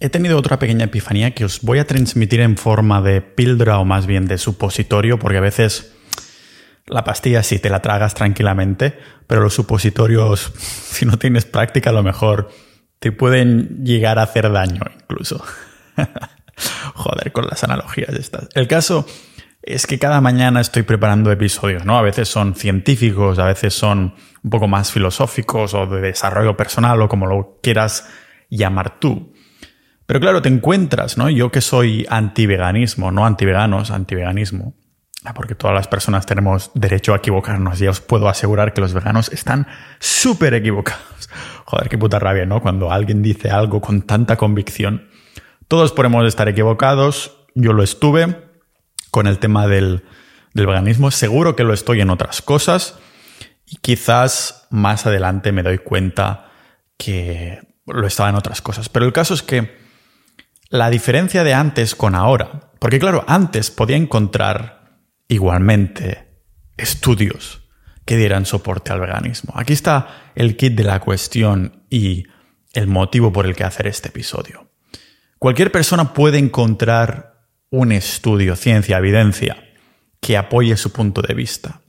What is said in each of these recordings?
he tenido otra pequeña epifanía que os voy a transmitir en forma de píldora o más bien de supositorio, porque a veces la pastilla sí te la tragas tranquilamente, pero los supositorios, si no tienes práctica, a lo mejor te pueden llegar a hacer daño incluso. Joder, con las analogías estas. El caso es que cada mañana estoy preparando episodios, ¿no? A veces son científicos, a veces son un poco más filosóficos o de desarrollo personal o como lo quieras llamar tú. Pero claro, te encuentras, ¿no? Yo que soy anti-veganismo, no anti-veganos, anti-veganismo, porque todas las personas tenemos derecho a equivocarnos y os puedo asegurar que los veganos están súper equivocados. Joder, qué puta rabia, ¿no? Cuando alguien dice algo con tanta convicción. Todos podemos estar equivocados, yo lo estuve, con el tema del, veganismo. Seguro que lo estoy en otras cosas y quizás más adelante me doy cuenta que lo estaba en otras cosas. Pero el caso es que la diferencia de antes con ahora, porque claro, antes podía encontrar igualmente estudios que dieran soporte al veganismo. Aquí está el kit de la cuestión y el motivo por el que hacer este episodio. Cualquier persona puede encontrar un estudio, ciencia, evidencia, que apoye su punto de vista.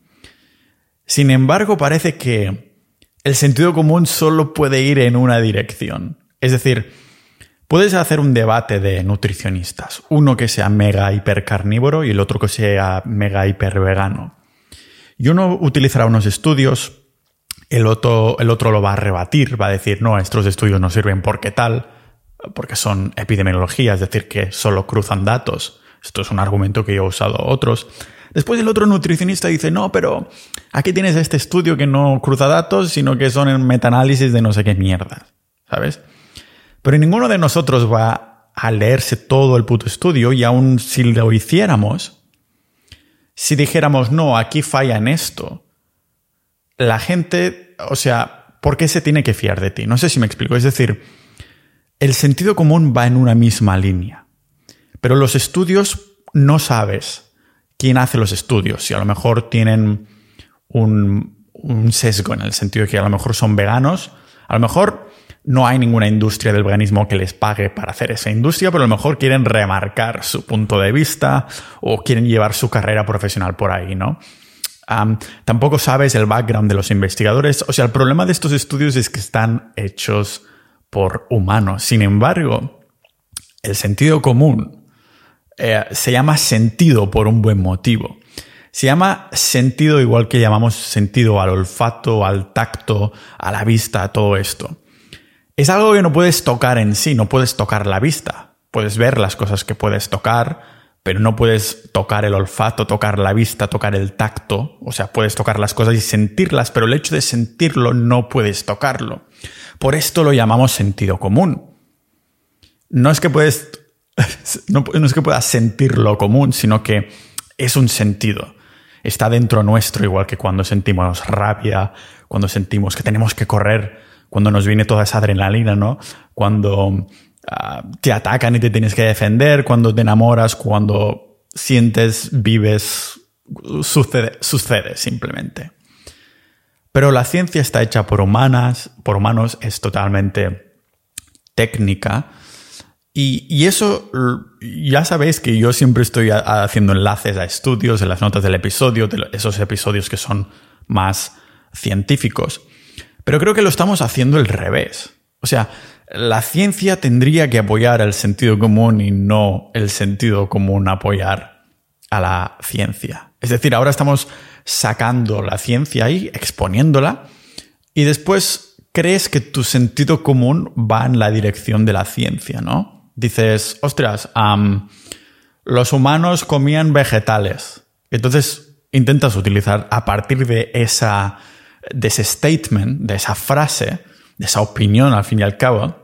Sin embargo, parece que el sentido común solo puede ir en una dirección. Es decir, puedes hacer un debate de nutricionistas, uno que sea mega hiper carnívoro y el otro que sea mega hiper vegano. Y uno utilizará unos estudios, el otro, el otro lo va a rebatir, va a decir, no, estos estudios no sirven porque tal, porque son epidemiología, es decir, que solo cruzan datos. Esto es un argumento que yo he usado otros. Después el otro nutricionista dice, no, pero aquí tienes este estudio que no cruza datos, sino que son en metaanálisis de no sé qué mierda, ¿sabes? Pero ninguno de nosotros va a leerse todo el puto estudio y aun si lo hiciéramos, si dijéramos, no, aquí falla en esto, la gente, o sea, ¿por qué se tiene que fiar de ti? No sé si me explico. Es decir, el sentido común va en una misma línea. Pero los estudios no sabes quién hace los estudios. Si a lo mejor tienen un, sesgo en el sentido de que a lo mejor son veganos, a lo mejor no hay ninguna industria del veganismo que les pague para hacer esa industria, pero a lo mejor quieren remarcar su punto de vista o quieren llevar su carrera profesional por ahí, ¿no? tampoco sabes el background de los investigadores. O sea, el problema de estos estudios es que están hechos por humanos. Sin embargo, el sentido común eh, se llama sentido por un buen motivo. Se llama sentido igual que llamamos sentido al olfato, al tacto, a la vista, a todo esto. Es algo que no puedes tocar en sí, no puedes tocar la vista. Puedes ver las cosas que puedes tocar, pero no puedes tocar el olfato, tocar la vista, tocar el tacto. O sea, puedes tocar las cosas y sentirlas, pero el hecho de sentirlo no puedes tocarlo. Por esto lo llamamos sentido común. No es que puedes, no, es que puedas sentir lo común, sino que es un sentido. Está dentro nuestro, igual que cuando sentimos rabia, cuando sentimos que tenemos que correr, cuando nos viene toda esa adrenalina, ¿no? Cuando ah, te atacan y te tienes que defender, cuando te enamoras, cuando sientes, vives, sucede, sucede simplemente. Pero la ciencia está hecha por humanas, por humanos, es totalmente técnica. Y, eso, ya sabéis que yo siempre estoy haciendo enlaces a estudios en las notas del episodio, de esos episodios que son más científicos. Pero creo que lo estamos haciendo al revés. O sea, la ciencia tendría que apoyar el sentido común y no el sentido común apoyar a la ciencia. Es decir, ahora estamos sacando la ciencia ahí, exponiéndola, y después crees que tu sentido común va en la dirección de la ciencia, ¿no? Dices, ostras, los humanos comían vegetales. Entonces intentas utilizar a partir de esa de ese statement, de esa frase, de esa opinión al fin y al cabo,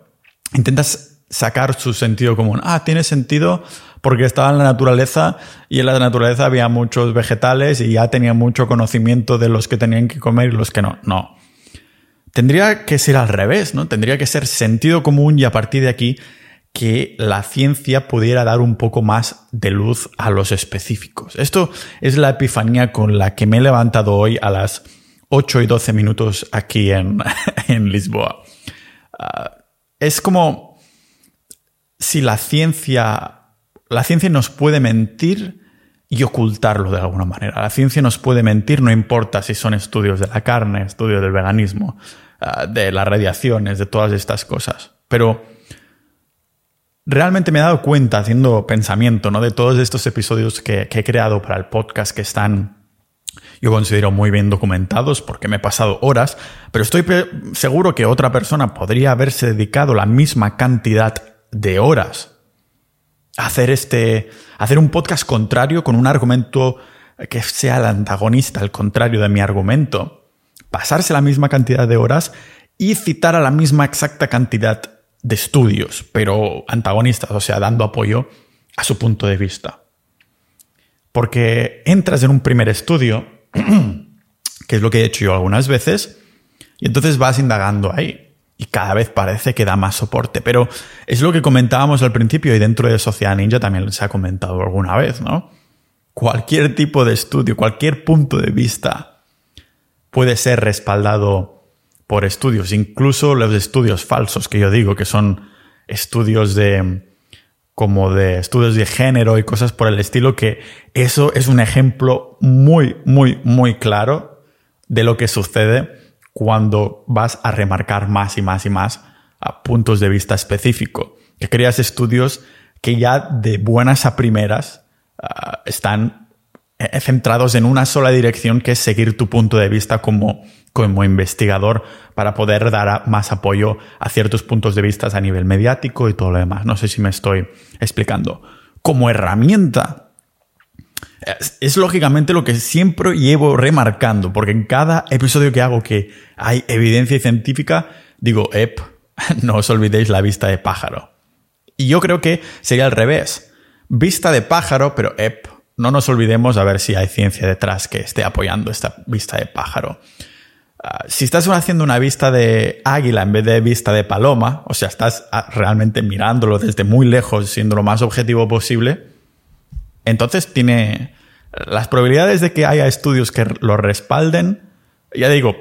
intentas sacar su sentido común. Ah, tiene sentido porque estaba en la naturaleza y en la naturaleza había muchos vegetales y ya tenía mucho conocimiento de los que tenían que comer y los que no. No. Tendría que ser al revés, ¿no? Tendría que ser sentido común y a partir de aquí que la ciencia pudiera dar un poco más de luz a los específicos. Esto es la epifanía con la que me he levantado hoy a las 8 y 12 minutos aquí en, Lisboa. Ah, es como si la ciencia, la ciencia nos puede mentir y ocultarlo de alguna manera. La ciencia nos puede mentir, no importa si son estudios de la carne, estudios del veganismo, ah, de las radiaciones, de todas estas cosas. Pero realmente me he dado cuenta haciendo pensamiento, ¿no? De todos estos episodios que he creado para el podcast que están yo considero muy bien documentados porque me he pasado horas, pero estoy seguro que otra persona podría haberse dedicado la misma cantidad de horas a hacer este, hacer un podcast contrario con un argumento que sea el antagonista, el contrario de mi argumento, pasarse la misma cantidad de horas y citar a la misma exacta cantidad de estudios, pero antagonistas, o sea, dando apoyo a su punto de vista. Porque entras en un primer estudio que es lo que he hecho yo algunas veces, y entonces vas indagando ahí. Y cada vez parece que da más soporte. Pero es lo que comentábamos al principio y dentro de Sociedad Ninja también se ha comentado alguna vez, ¿no? Cualquier tipo de estudio, cualquier punto de vista puede ser respaldado por estudios, incluso los estudios falsos que yo digo, que son estudios de como de estudios de género y cosas por el estilo, que eso es un ejemplo muy, muy, muy claro de lo que sucede cuando vas a remarcar más y más y más a puntos de vista específico. Que creas estudios que ya de buenas a primeras ah, están centrados en una sola dirección, que es seguir tu punto de vista como como investigador para poder dar más apoyo a ciertos puntos de vista a nivel mediático y todo lo demás. No sé si me estoy explicando. Como herramienta, es, lógicamente lo que siempre llevo remarcando, porque en cada episodio que hago que hay evidencia científica, digo, ep, no os olvidéis la vista de pájaro. Y yo creo que sería al revés. Vista de pájaro, pero ep, no nos olvidemos a ver si hay ciencia detrás que esté apoyando esta vista de pájaro. Ah, si estás haciendo una vista de águila en vez de vista de paloma, o sea, estás ah, realmente mirándolo desde muy lejos, siendo lo más objetivo posible, entonces tiene las probabilidades de que haya estudios que lo respalden, ya digo,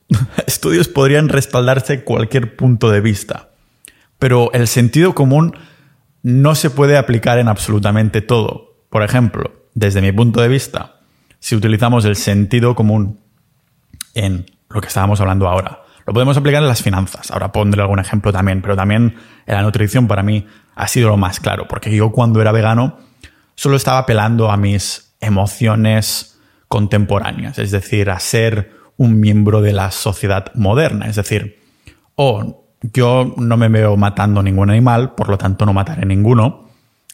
estudios podrían respaldarse cualquier punto de vista, pero el sentido común no se puede aplicar en absolutamente todo. Por ejemplo, desde mi punto de vista, si utilizamos el sentido común en lo que estábamos hablando ahora. Lo podemos aplicar en las finanzas. Ahora pondré algún ejemplo también, pero también en la nutrición para mí ha sido lo más claro, porque yo cuando era vegano solo estaba apelando a mis emociones contemporáneas, es decir, a ser un miembro de la sociedad moderna, es decir, o yo no me veo matando ningún animal, por lo tanto no mataré ninguno,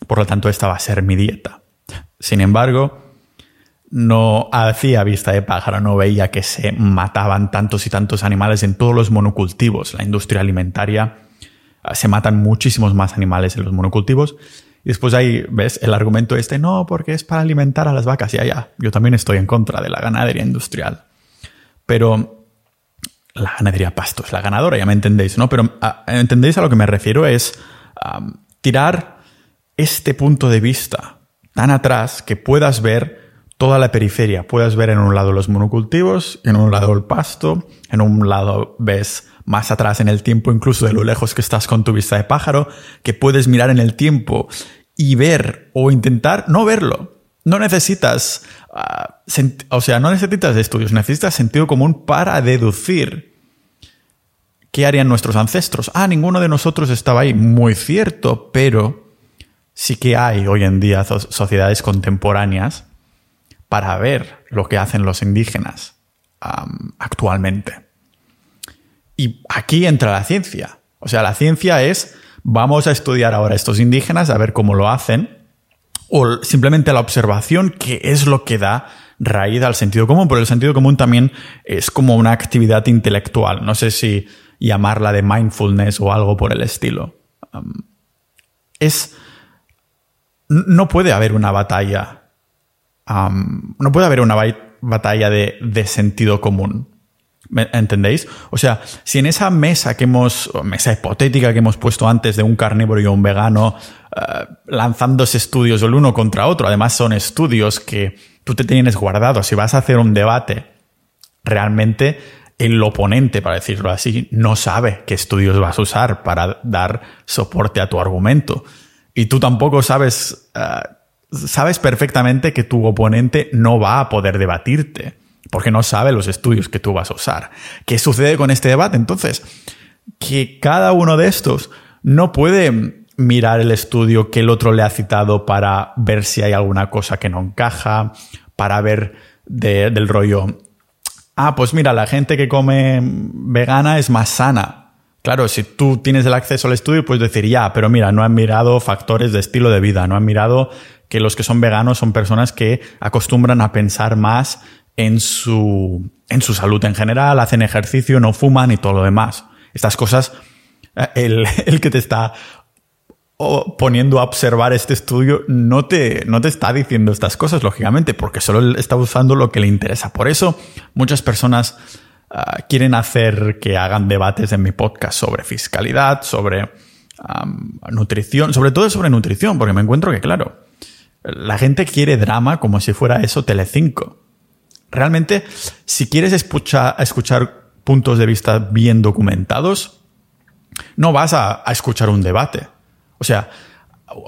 por lo tanto esta va a ser mi dieta. Sin embargo, no hacía vista de pájaro, no veía que se mataban tantos y tantos animales en todos los monocultivos. La industria alimentaria ah, se matan muchísimos más animales en los monocultivos. Y después ahí ves el argumento este, no, porque es para alimentar a las vacas. Ya, ya, yo también estoy en contra de la ganadería industrial. Pero la ganadería pasto es la ganadora, ya me entendéis, ¿no? Pero ah, entendéis a lo que me refiero es tirar este punto de vista tan atrás que puedas ver toda la periferia. Puedes ver en un lado los monocultivos, en un lado el pasto, en un lado ves más atrás en el tiempo, incluso de lo lejos que estás con tu vista de pájaro, que puedes mirar en el tiempo y ver o intentar no verlo. No necesitas, ah, o sea, no necesitas estudios, necesitas sentido común para deducir qué harían nuestros ancestros. Ah, ninguno de nosotros estaba ahí. Muy cierto, pero sí que hay hoy en día sociedades contemporáneas para ver lo que hacen los indígenas actualmente. Y aquí entra la ciencia. O sea, la ciencia es, vamos a estudiar ahora estos indígenas, a ver cómo lo hacen, o simplemente la observación, que es lo que da raíz al sentido común, pero el sentido común también es como una actividad intelectual. No sé si llamarla de mindfulness o algo por el estilo. es. No puede haber una batalla no puede haber una batalla de, sentido común. ¿Entendéis? O sea, si en esa mesa que hemos, mesa hipotética que hemos puesto antes de un carnívoro y un vegano, uh, lanzándose estudios el uno contra otro, además son estudios que tú te tienes guardados, si vas a hacer un debate, realmente el oponente, para decirlo así, no sabe qué estudios vas a usar para dar soporte a tu argumento. Y tú tampoco sabes, eh, sabes perfectamente que tu oponente no va a poder debatirte, porque no sabe los estudios que tú vas a usar. ¿Qué sucede con este debate? Entonces, que cada uno de estos no puede mirar el estudio que el otro le ha citado para ver si hay alguna cosa que no encaja, para ver del rollo, ah, pues mira, la gente que come vegana es más sana. Claro, si tú tienes el acceso al estudio, puedes decir, ya, pero mira, no han mirado factores de estilo de vida, no han mirado que los que son veganos son personas que acostumbran a pensar más en su, en su salud en general, hacen ejercicio, no fuman y todo lo demás. Estas cosas, eh, el, el que te está poniendo a observar este estudio no te, no te está diciendo estas cosas, lógicamente, porque solo está usando lo que le interesa. Por eso muchas personas ah, quieren hacer que hagan debates en mi podcast sobre fiscalidad, sobre nutrición, sobre todo sobre nutrición, porque me encuentro que, claro, la gente quiere drama como si fuera eso Telecinco. Realmente, si quieres escuchar, escuchar puntos de vista bien documentados, no vas a escuchar un debate o sea,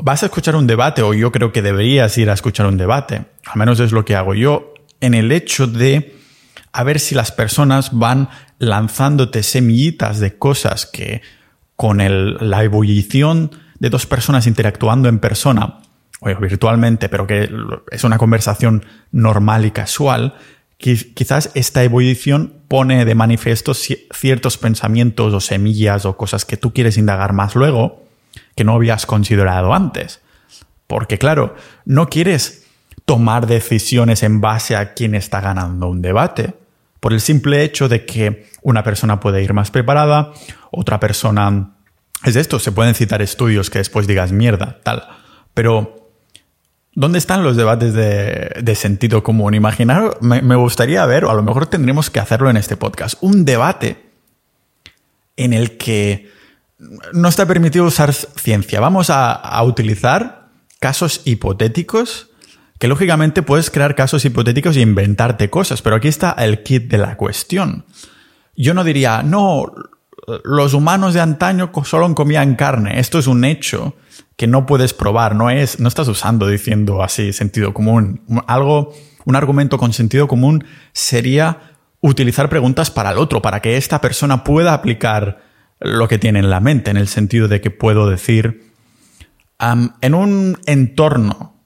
vas a escuchar un debate, o yo creo que deberías ir a escuchar un debate, al menos es lo que hago yo, en el hecho de a ver si las personas van lanzándote semillitas de cosas que con la ebullición de dos personas interactuando en persona, o virtualmente, pero que es una conversación normal y casual, quizás esta ebullición pone de manifiesto ciertos pensamientos o semillas o cosas que tú quieres indagar más luego, que no habías considerado antes. Porque claro, no quieres tomar decisiones en base a quién está ganando un debate, por el simple hecho de que una persona puede ir más preparada, otra persona... Es esto, se pueden citar estudios que después digas mierda, tal. Pero, ¿dónde están los debates de, sentido común? Imaginar, me, gustaría ver, o a lo mejor tendríamos que hacerlo en este podcast, un debate en el que no está permitido usar ciencia. Vamos a, utilizar casos hipotéticos que lógicamente puedes crear casos hipotéticos e inventarte cosas, pero aquí está el kit de la cuestión. Yo no diría, no, los humanos de antaño solo comían carne, esto es un hecho que no puedes probar, no es, no estás usando diciendo así sentido común. Algo, un argumento con sentido común sería utilizar preguntas para el otro, para que esta persona pueda aplicar lo que tiene en la mente, en el sentido de que puedo decir, en un entorno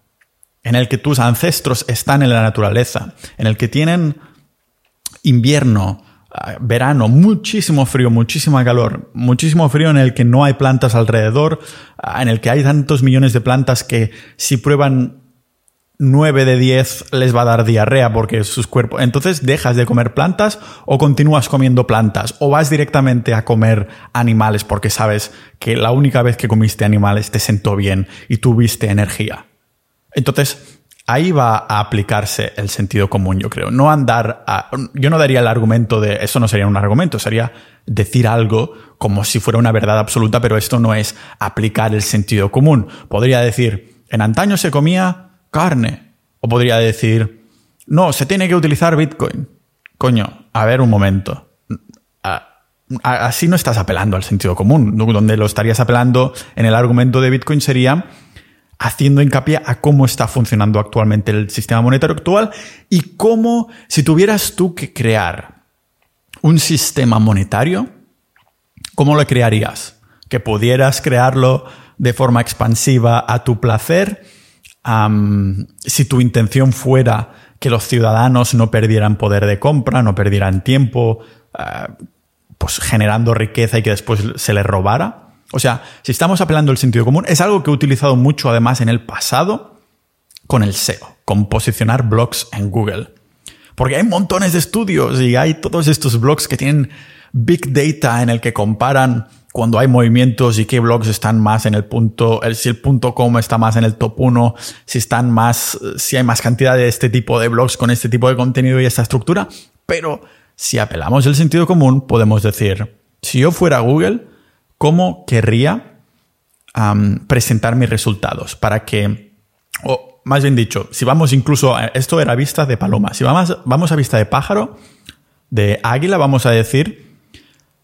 en el que tus ancestros están en la naturaleza, en el que tienen invierno, ah, verano, muchísimo frío, muchísima calor, muchísimo frío en el que no hay plantas alrededor, ah, en el que hay tantos millones de plantas que si prueban 9 de 10 les va a dar diarrea porque sus cuerpos. Entonces dejas de comer plantas o continúas comiendo plantas o vas directamente a comer animales porque sabes que la única vez que comiste animales te sentó bien y tuviste energía. Entonces ahí va a aplicarse el sentido común, yo creo. No andar a, yo no daría el argumento de eso no sería un argumento, sería decir algo como si fuera una verdad absoluta, pero esto no es aplicar el sentido común. Podría decir, en antaño se comía carne. O podría decir, no, se tiene que utilizar Bitcoin. Coño, a ver un momento. Así no estás apelando al sentido común. Donde lo estarías apelando en el argumento de Bitcoin sería haciendo hincapié a cómo está funcionando actualmente el sistema monetario actual y cómo, si tuvieras tú que crear un sistema monetario, ¿cómo lo crearías? Que pudieras crearlo de forma expansiva a tu placer si tu intención fuera que los ciudadanos no perdieran poder de compra, no perdieran tiempo, ah, pues generando riqueza y que después se les robara. O sea, si estamos apelando al sentido común, es algo que he utilizado mucho además en el pasado con el SEO, con posicionar blogs en Google. Porque hay montones de estudios y hay todos estos blogs que tienen big data en el que comparan cuando hay movimientos y qué blogs están más en el punto, si el punto com está más en el top 1, si están más, si hay más cantidad de este tipo de blogs con este tipo de contenido y esta estructura. Pero si apelamos el sentido común, podemos decir, si yo fuera Google, ¿cómo querría presentar mis resultados? Para que, o más bien dicho, si vamos incluso, a, esto era vista de paloma, si vamos, vamos a vista de pájaro, de águila, vamos a decir,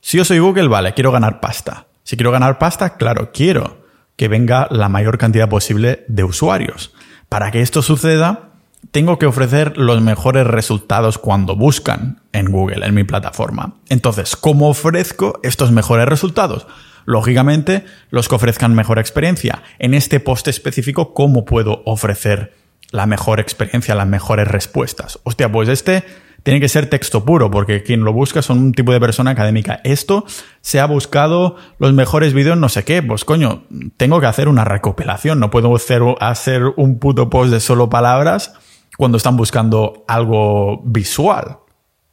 si yo soy Google, vale, quiero ganar pasta. Si quiero ganar pasta, claro, quiero que venga la mayor cantidad posible de usuarios. Para que esto suceda, tengo que ofrecer los mejores resultados cuando buscan en Google, en mi plataforma. Entonces, ¿cómo ofrezco estos mejores resultados? Lógicamente, los que ofrezcan mejor experiencia. En este post específico, ¿cómo puedo ofrecer la mejor experiencia, las mejores respuestas? Hostia, pues este tiene que ser texto puro, porque quien lo busca son un tipo de persona académica. Esto se ha buscado los mejores vídeos, no sé qué. Pues coño, tengo que hacer una recopilación. No puedo hacer, hacer un puto post de solo palabras cuando están buscando algo visual.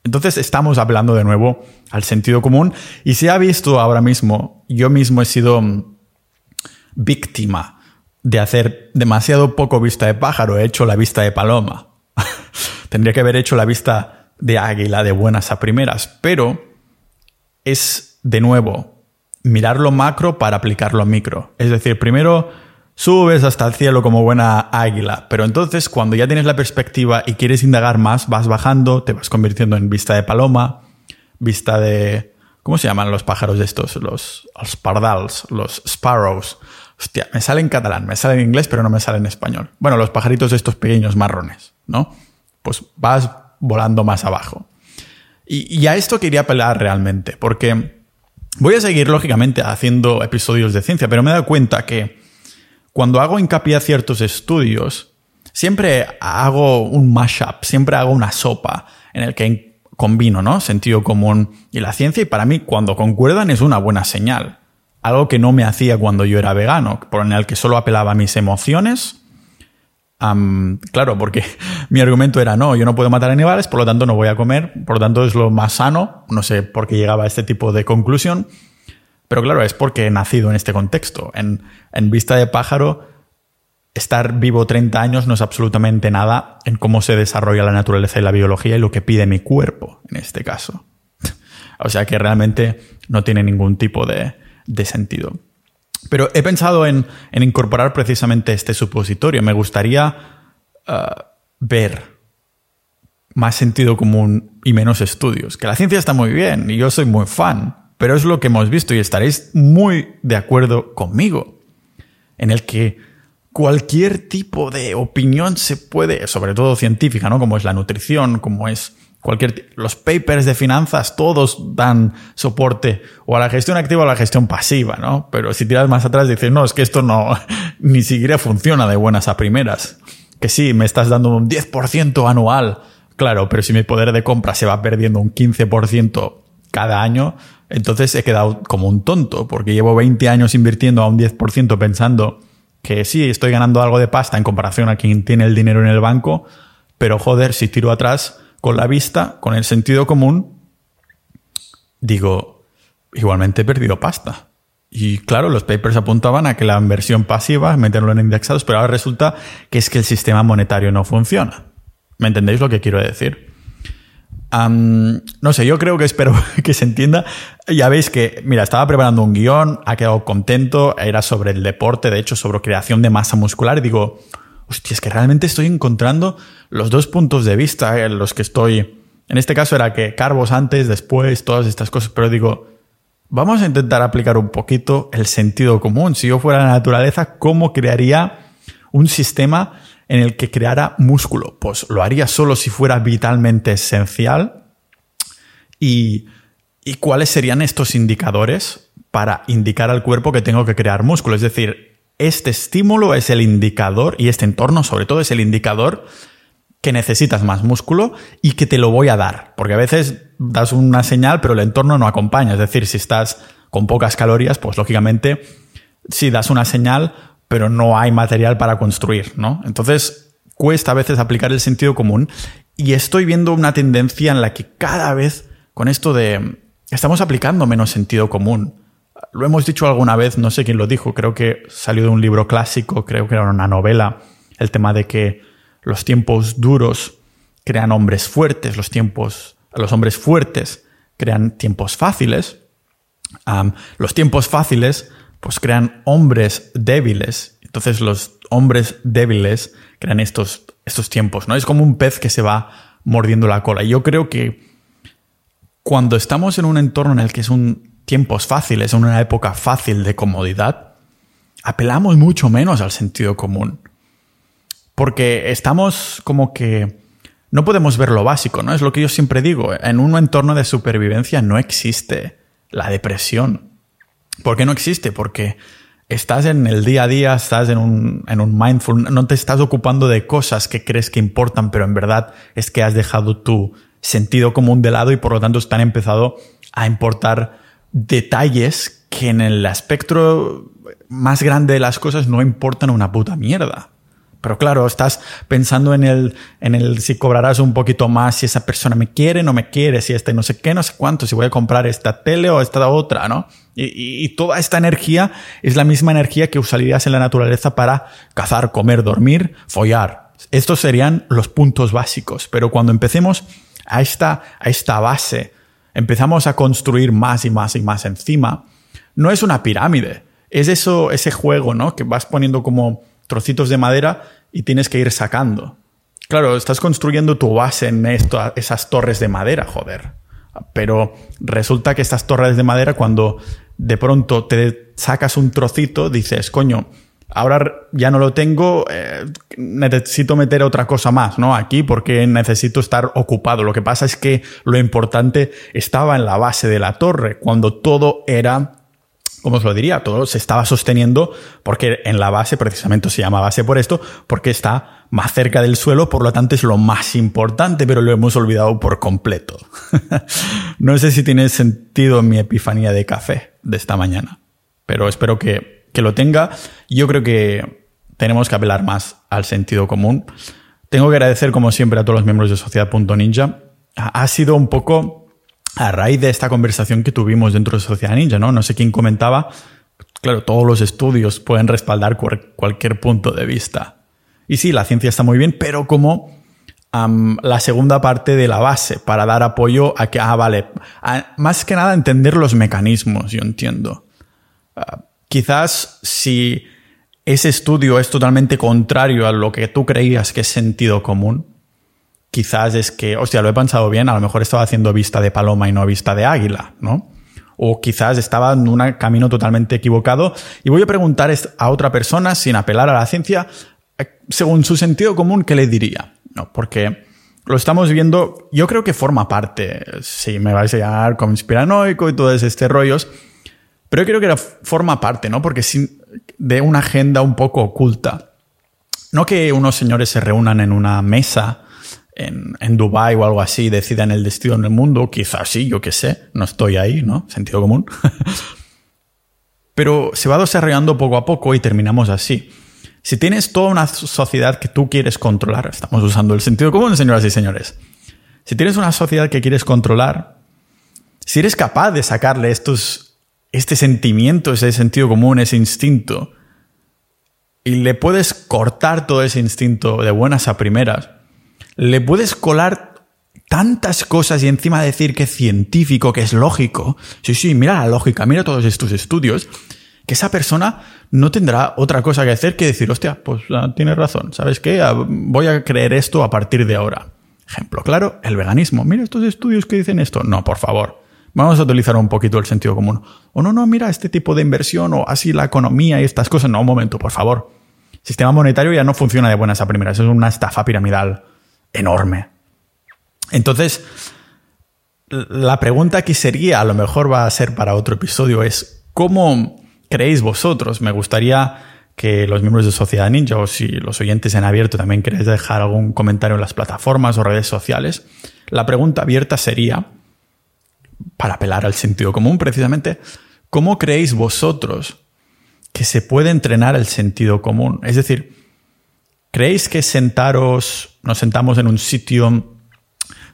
Entonces estamos hablando de nuevo al sentido común y se ha visto ahora mismo, yo mismo he sido víctima de hacer demasiado poco vista de pájaro, he hecho la vista de paloma. Tendría que haber hecho la vista de águila de buenas a primeras, pero es de nuevo mirar lo macro para aplicarlo a micro. Es decir, primero subes hasta el cielo como buena águila, pero entonces cuando ya tienes la perspectiva y quieres indagar más, vas bajando, te vas convirtiendo en vista de paloma, vista de... ¿Cómo se llaman los pájaros estos? Los, los pardals, los sparrows. Hostia, me sale en catalán, me sale en inglés, pero no me sale en español. Bueno, los pajaritos estos pequeños marrones, ¿no? Pues vas volando más abajo. Y, y a esto quería apelar realmente, porque voy a seguir, lógicamente, haciendo episodios de ciencia, pero me he dado cuenta que cuando hago hincapié a ciertos estudios, siempre hago un mashup, siempre hago una sopa en el que combino, ¿no? Sentido común y la ciencia y para mí cuando concuerdan es una buena señal. Algo que no me hacía cuando yo era vegano, por en el que solo apelaba a mis emociones. claro, porque mi argumento era, no, yo no puedo matar animales, por lo tanto no voy a comer, por lo tanto es lo más sano, no sé por qué llegaba a este tipo de conclusión, pero claro, es porque he nacido en este contexto. En, vista de pájaro, estar vivo 30 años no es absolutamente nada en cómo se desarrolla la naturaleza y la biología y lo que pide mi cuerpo, en este caso. o sea que realmente no tiene ningún tipo de, sentido. Pero he pensado en, incorporar precisamente este supositorio. Me gustaría uh, ver más sentido común y menos estudios. Que la ciencia está muy bien y yo soy muy fan, pero es lo que hemos visto y estaréis muy de acuerdo conmigo, en el que cualquier tipo de opinión se puede, sobre todo científica, ¿no? Como es la nutrición, como es cualquier los papers de finanzas todos dan soporte o a la gestión activa o a la gestión pasiva, ¿no? Pero si tiras más atrás dices, "No, es que esto no ni siquiera funciona de buenas a primeras." Que sí, me estás dando un 10% anual. Claro, pero si mi poder de compra se va perdiendo un 15% cada año, entonces he quedado como un tonto, porque llevo 20 años invirtiendo a un 10% pensando que sí, estoy ganando algo de pasta en comparación a quien tiene el dinero en el banco, pero joder, si tiro atrás con la vista, con el sentido común, digo, igualmente he perdido pasta. Y claro, los papers apuntaban a que la inversión pasiva, meterlo en indexados, pero ahora resulta que es que el sistema monetario no funciona. ¿Me entendéis lo que quiero decir? No sé, yo creo que espero que se entienda. Ya veis que, mira, estaba preparando un guion, ha quedado contento, era sobre el deporte, de hecho, sobre creación de masa muscular, y digo, hostia, es que realmente estoy encontrando los dos puntos de vista en los que estoy. En este caso era que carbos antes, después, todas estas cosas, pero digo, vamos a intentar aplicar un poquito el sentido común. Si yo fuera la naturaleza, ¿cómo crearía un sistema en el que creara músculo. Pues lo haría solo si fuera vitalmente esencial. ¿Y, cuáles serían estos indicadores para indicar al cuerpo que tengo que crear músculo? Es decir, este estímulo es el indicador y este entorno sobre todo es el indicador que necesitas más músculo y que te lo voy a dar. Porque a veces das una señal pero el entorno no acompaña. Es decir, si estás con pocas calorías, pues lógicamente si das una señal pero no hay material para construir, ¿no? Entonces, cuesta a veces aplicar el sentido común y estoy viendo una tendencia en la que cada vez con esto de estamos aplicando menos sentido común. Lo hemos dicho alguna vez, no sé quién lo dijo, creo que salió de un libro clásico, creo que era una novela, el tema de que los tiempos duros crean hombres fuertes, los tiempos, los hombres fuertes crean tiempos fáciles, los tiempos fáciles pues crean hombres débiles. Entonces los hombres débiles crean estos, estos tiempos, ¿no? Es como un pez que se va mordiendo la cola. Y yo creo que cuando estamos en un entorno en el que es un tiempos fáciles, en una época fácil de comodidad, apelamos mucho menos al sentido común. Porque estamos como que no podemos ver lo básico, ¿no? Es lo que yo siempre digo. En un entorno de supervivencia no existe la depresión. ¿Por qué no existe? Porque estás en el día a día, estás en un, en un mindful, no te estás ocupando de cosas que crees que importan, pero en verdad es que has dejado tu sentido común de lado y por lo tanto están empezado a importar detalles que en el espectro más grande de las cosas no importan una puta mierda. Pero claro, estás pensando en el, en el si cobrarás un poquito más, si esa persona me quiere, no me quiere, si este no sé qué, no sé cuánto, si voy a comprar esta tele o esta otra, ¿no? Y, toda esta energía es la misma energía que usarías en la naturaleza para cazar, comer, dormir, follar. Estos serían los puntos básicos. Pero cuando empecemos a esta, a esta base empezamos a construir más y más y más encima, no es una pirámide, es eso, ese juego, ¿no? Que vas poniendo como trocitos de madera y tienes que ir sacando. Claro, estás construyendo tu base en esto, esas torres de madera, joder. Pero resulta que estas torres de madera, cuando de pronto te sacas un trocito, dices, coño, Ahora ya no lo tengo, eh, necesito meter otra cosa más, ¿no? Aquí porque necesito estar ocupado. Lo que pasa es que lo importante estaba en la base de la torre, cuando todo era ¿cómo os lo diría? Todo se estaba sosteniendo porque en la base, precisamente se llama base por esto, porque está más cerca del suelo, por lo tanto es lo más importante, pero lo hemos olvidado por completo. no sé si tiene sentido mi epifanía de café de esta mañana, pero espero que que lo tenga. Yo creo que tenemos que apelar más al sentido común. Tengo que agradecer, como siempre, a todos los miembros de Sociedad.ninja. Ha sido un poco a raíz de esta conversación que tuvimos dentro de Sociedad Ninja, ¿no? No sé quién comentaba. Claro, todos los estudios pueden respaldar cualquier punto de vista. Y sí, la ciencia está muy bien, pero como la segunda parte de la base para dar apoyo a que, ah, vale, más que nada entender los mecanismos, yo entiendo. Ah, Quizás si ese estudio es totalmente contrario a lo que tú creías que es sentido común, quizás es que, hostia, lo he pensado bien, a lo mejor estaba haciendo vista de paloma y no vista de águila, ¿no? O quizás estaba en un camino totalmente equivocado. Y voy a preguntar a otra persona, sin apelar a la ciencia, eh, según su sentido común, ¿qué le diría? No, porque lo estamos viendo, yo creo que forma parte, si me vais a llamar conspiranoico y todos estos rollos, pero yo creo que forma parte, ¿no? Porque de una agenda un poco oculta. No que unos señores se reúnan en una mesa en, en Dubái o algo así decidan el destino del mundo. Quizás sí, yo qué sé. No estoy ahí, ¿no? Sentido común. Pero se va desarrollando poco a poco y terminamos así. Si tienes toda una sociedad que tú quieres controlar, estamos usando el sentido común, señoras y señores. Si tienes una sociedad que quieres controlar, si eres capaz de sacarle estos este sentimiento, ese sentido común, ese instinto, y le puedes cortar todo ese instinto de buenas a primeras, le puedes colar tantas cosas y encima decir que es científico, que es lógico. Sí, sí, mira la lógica, mira todos estos estudios, que esa persona no tendrá otra cosa que hacer que decir, hostia, pues ah, tienes razón, ¿sabes qué? Ah, voy a creer esto a partir de ahora. Ejemplo claro, el veganismo. Mira estos estudios que dicen esto. No, por favor. Vamos a utilizar un poquito el sentido común. O no, no, mira, este tipo de inversión o así la economía y estas cosas. No, un momento, por favor. Sistema monetario ya no funciona de buenas a primeras. Es una estafa piramidal enorme. Entonces, la pregunta que sería, a lo mejor va a ser para otro episodio, es ¿cómo creéis vosotros? Me gustaría que los miembros de Sociedad Ninja o si los oyentes en abierto también queréis dejar algún comentario en las plataformas o redes sociales. La pregunta abierta sería, para apelar al sentido común precisamente, ¿cómo creéis vosotros que se puede entrenar el sentido común? Es decir, ¿creéis que sentaros, nos sentamos en un sitio,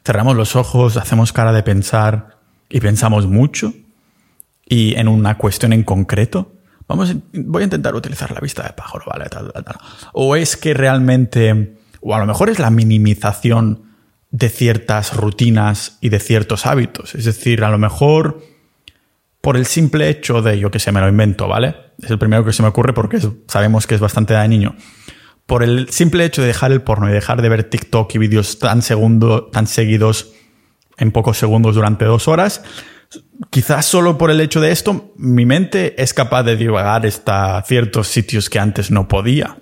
cerramos los ojos, hacemos cara de pensar y pensamos mucho? Y en una cuestión en concreto, vamos, voy a intentar utilizar la vista de pájaro, ¿vale? O es que realmente, o a lo mejor es la minimización de ciertas rutinas y de ciertos hábitos. Es decir, a lo mejor por el simple hecho de, yo que sé, me lo invento, ¿vale? Es el primero que se me ocurre porque sabemos que es bastante dañino. Por el simple hecho de dejar el porno y dejar de ver TikTok y vídeos tan, tan seguidos en pocos segundos durante dos horas. Quizás solo por el hecho de esto, mi mente es capaz de divagar hasta ciertos sitios que antes no podía.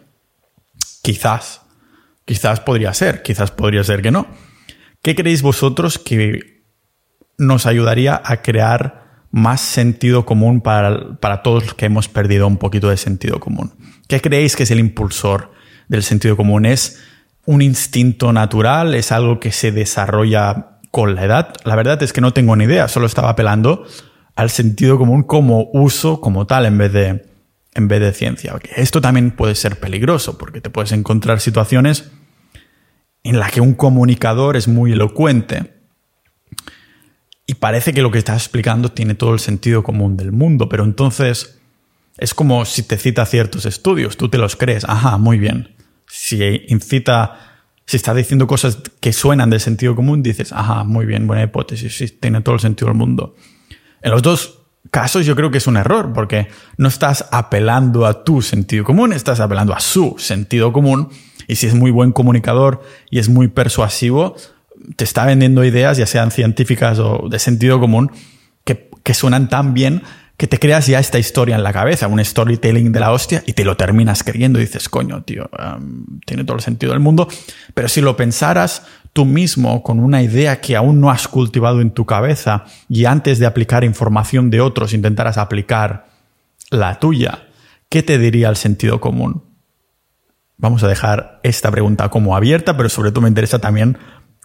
Quizás. Quizás podría ser, quizás podría ser que no. ¿Qué creéis vosotros que nos ayudaría a crear más sentido común para, para, todos los que hemos perdido un poquito de sentido común? ¿Qué creéis que es el impulsor del sentido común? ¿Es un instinto natural? ¿Es algo que se desarrolla con la edad? La verdad es que no tengo ni idea, solo estaba apelando al sentido común como uso, como tal, en vez de, en vez de ciencia. Esto también puede ser peligroso porque te puedes encontrar situaciones en las que un comunicador es muy elocuente y parece que lo que estás explicando tiene todo el sentido común del mundo, pero entonces es como si te cita ciertos estudios, tú te los crees, ajá, muy bien. Si incita, si está diciendo cosas que suenan de sentido común, dices, ajá, muy bien, buena hipótesis, sí, tiene todo el sentido del mundo. En los dos casos yo creo que es un error, porque no estás apelando a tu sentido común, estás apelando a su sentido común. Y si es muy buen comunicador y es muy persuasivo, te está vendiendo ideas, ya sean científicas o de sentido común, que, que suenan tan bien que te creas ya esta historia en la cabeza, un storytelling de la hostia, y te lo terminas creyendo y dices, coño, tío, tiene todo el sentido del mundo. Pero si lo pensaras tú mismo con una idea que aún no has cultivado en tu cabeza y antes de aplicar información de otros intentaras aplicar la tuya, ¿qué te diría el sentido común? Vamos a dejar esta pregunta como abierta, pero sobre todo me interesa también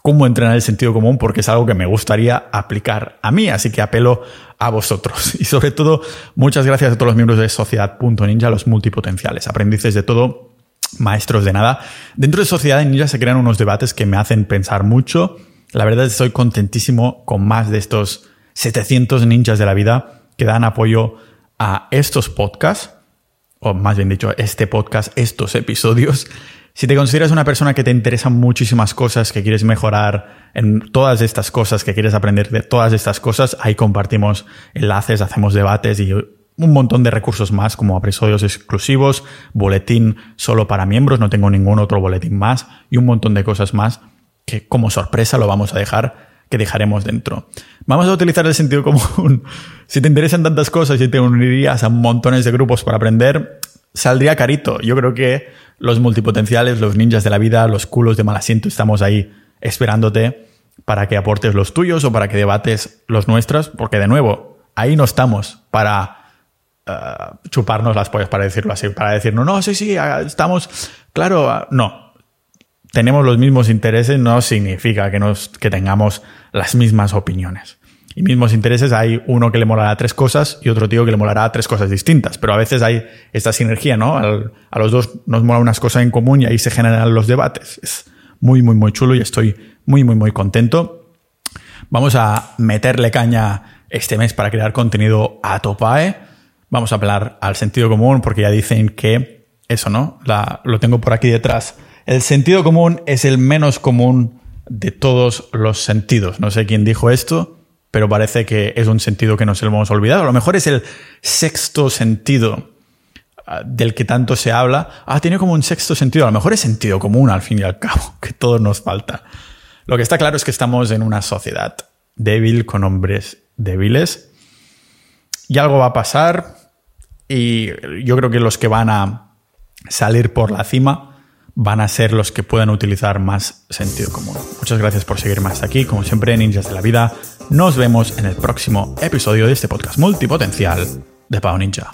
cómo entrenar el sentido común porque es algo que me gustaría aplicar a mí, así que apelo a vosotros. Y sobre todo, muchas gracias a todos los miembros de Sociedad.ninja, los multipotenciales, aprendices de todo, maestros de nada. Dentro de Sociedad Ninja se crean unos debates que me hacen pensar mucho. La verdad es que estoy contentísimo con más de estos 700 ninjas de la vida que dan apoyo a estos podcasts, o más bien dicho, este podcast, estos episodios si te consideras una persona que te interesan muchísimas cosas, que quieres mejorar en todas estas cosas, que quieres aprender de todas estas cosas, ahí compartimos enlaces, hacemos debates y un montón de recursos más como episodios exclusivos, boletín solo para miembros, no tengo ningún otro boletín más y un montón de cosas más que como sorpresa lo vamos a dejar que dejaremos dentro. Vamos a utilizar el sentido común. Si te interesan tantas cosas y te unirías a montones de grupos para aprender, saldría carito. Yo creo que los multipotenciales, los ninjas de la vida, los culos de mal asiento, estamos ahí esperándote para que aportes los tuyos o para que debates los nuestros, porque de nuevo, ahí no estamos para eh, chuparnos las pollas, para decirlo así, para decirnos, no, sí, sí, estamos, claro, no. Tenemos los mismos intereses, no significa que, nos, que tengamos las mismas opiniones y mismos intereses, hay uno que le molará tres cosas y otro tío que le molará tres cosas distintas. Pero a veces hay esta sinergia, ¿no? a los dos nos mola unas cosas en común y ahí se generan los debates. Es muy, muy, muy chulo y estoy muy, muy, muy contento. Vamos a meterle caña este mes para crear contenido a topae. Vamos a hablar al sentido común porque ya dicen que eso, ¿no? La, lo tengo por aquí detrás. El sentido común es el menos común de todos los sentidos. No sé quién dijo esto, pero parece que es un sentido que nos hemos olvidado. A lo mejor es el sexto sentido ah, del que tanto se habla. Ah, tiene como un sexto sentido. A lo mejor es sentido común al fin y al cabo, que todo nos falta. Lo que está claro es que estamos en una sociedad débil con hombres débiles. Y algo va a pasar. Y yo creo que los que van a salir por la cima van a ser los que puedan utilizar más sentido común. Muchas gracias por seguirme hasta aquí. Como siempre, ninjas de la vida, nos vemos en el próximo episodio de este podcast multipotencial de Pau Ninja.